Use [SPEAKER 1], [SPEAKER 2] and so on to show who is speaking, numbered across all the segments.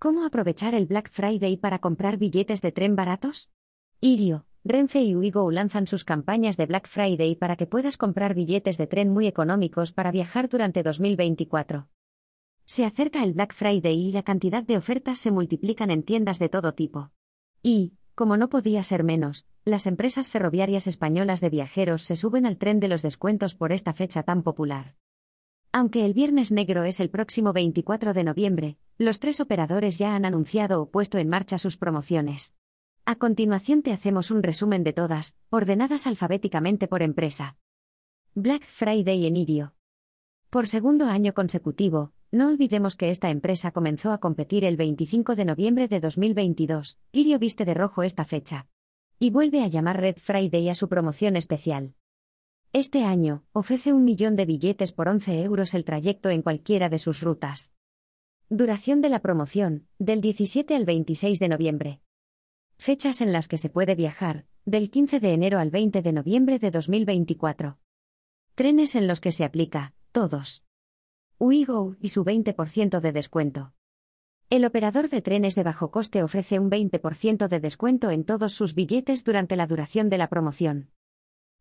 [SPEAKER 1] ¿Cómo aprovechar el Black Friday para comprar billetes de tren baratos? Irio, Renfe y Uigo lanzan sus campañas de Black Friday para que puedas comprar billetes de tren muy económicos para viajar durante 2024. Se acerca el Black Friday y la cantidad de ofertas se multiplican en tiendas de todo tipo. Y, como no podía ser menos, las empresas ferroviarias españolas de viajeros se suben al tren de los descuentos por esta fecha tan popular. Aunque el Viernes Negro es el próximo 24 de noviembre, los tres operadores ya han anunciado o puesto en marcha sus promociones. A continuación te hacemos un resumen de todas, ordenadas alfabéticamente por empresa. Black Friday en Irio. Por segundo año consecutivo, no olvidemos que esta empresa comenzó a competir el 25 de noviembre de 2022. Irio viste de rojo esta fecha. Y vuelve a llamar Red Friday a su promoción especial. Este año, ofrece un millón de billetes por 11 euros el trayecto en cualquiera de sus rutas. Duración de la promoción, del 17 al 26 de noviembre. Fechas en las que se puede viajar, del 15 de enero al 20 de noviembre de 2024. Trenes en los que se aplica, todos. Uigo y su 20% de descuento. El operador de trenes de bajo coste ofrece un 20% de descuento en todos sus billetes durante la duración de la promoción.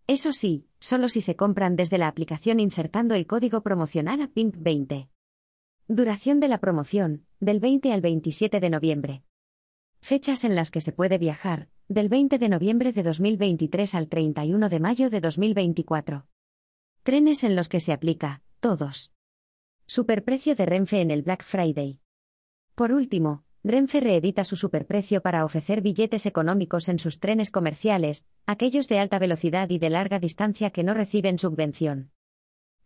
[SPEAKER 1] Eso sí, solo si se compran desde la aplicación insertando el código promocional a PINK20. Duración de la promoción, del 20 al 27 de noviembre. Fechas en las que se puede viajar, del 20 de noviembre de 2023 al 31 de mayo de 2024. Trenes en los que se aplica, todos. Superprecio de Renfe en el Black Friday. Por último, Renfe reedita su superprecio para ofrecer billetes económicos en sus trenes comerciales, aquellos de alta velocidad y de larga distancia que no reciben subvención.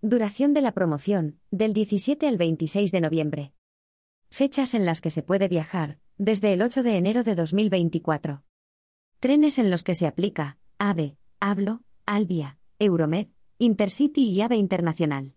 [SPEAKER 1] Duración de la promoción, del 17 al 26 de noviembre. Fechas en las que se puede viajar, desde el 8 de enero de 2024. Trenes en los que se aplica, AVE, Hablo, Albia, Euromed, Intercity y AVE Internacional.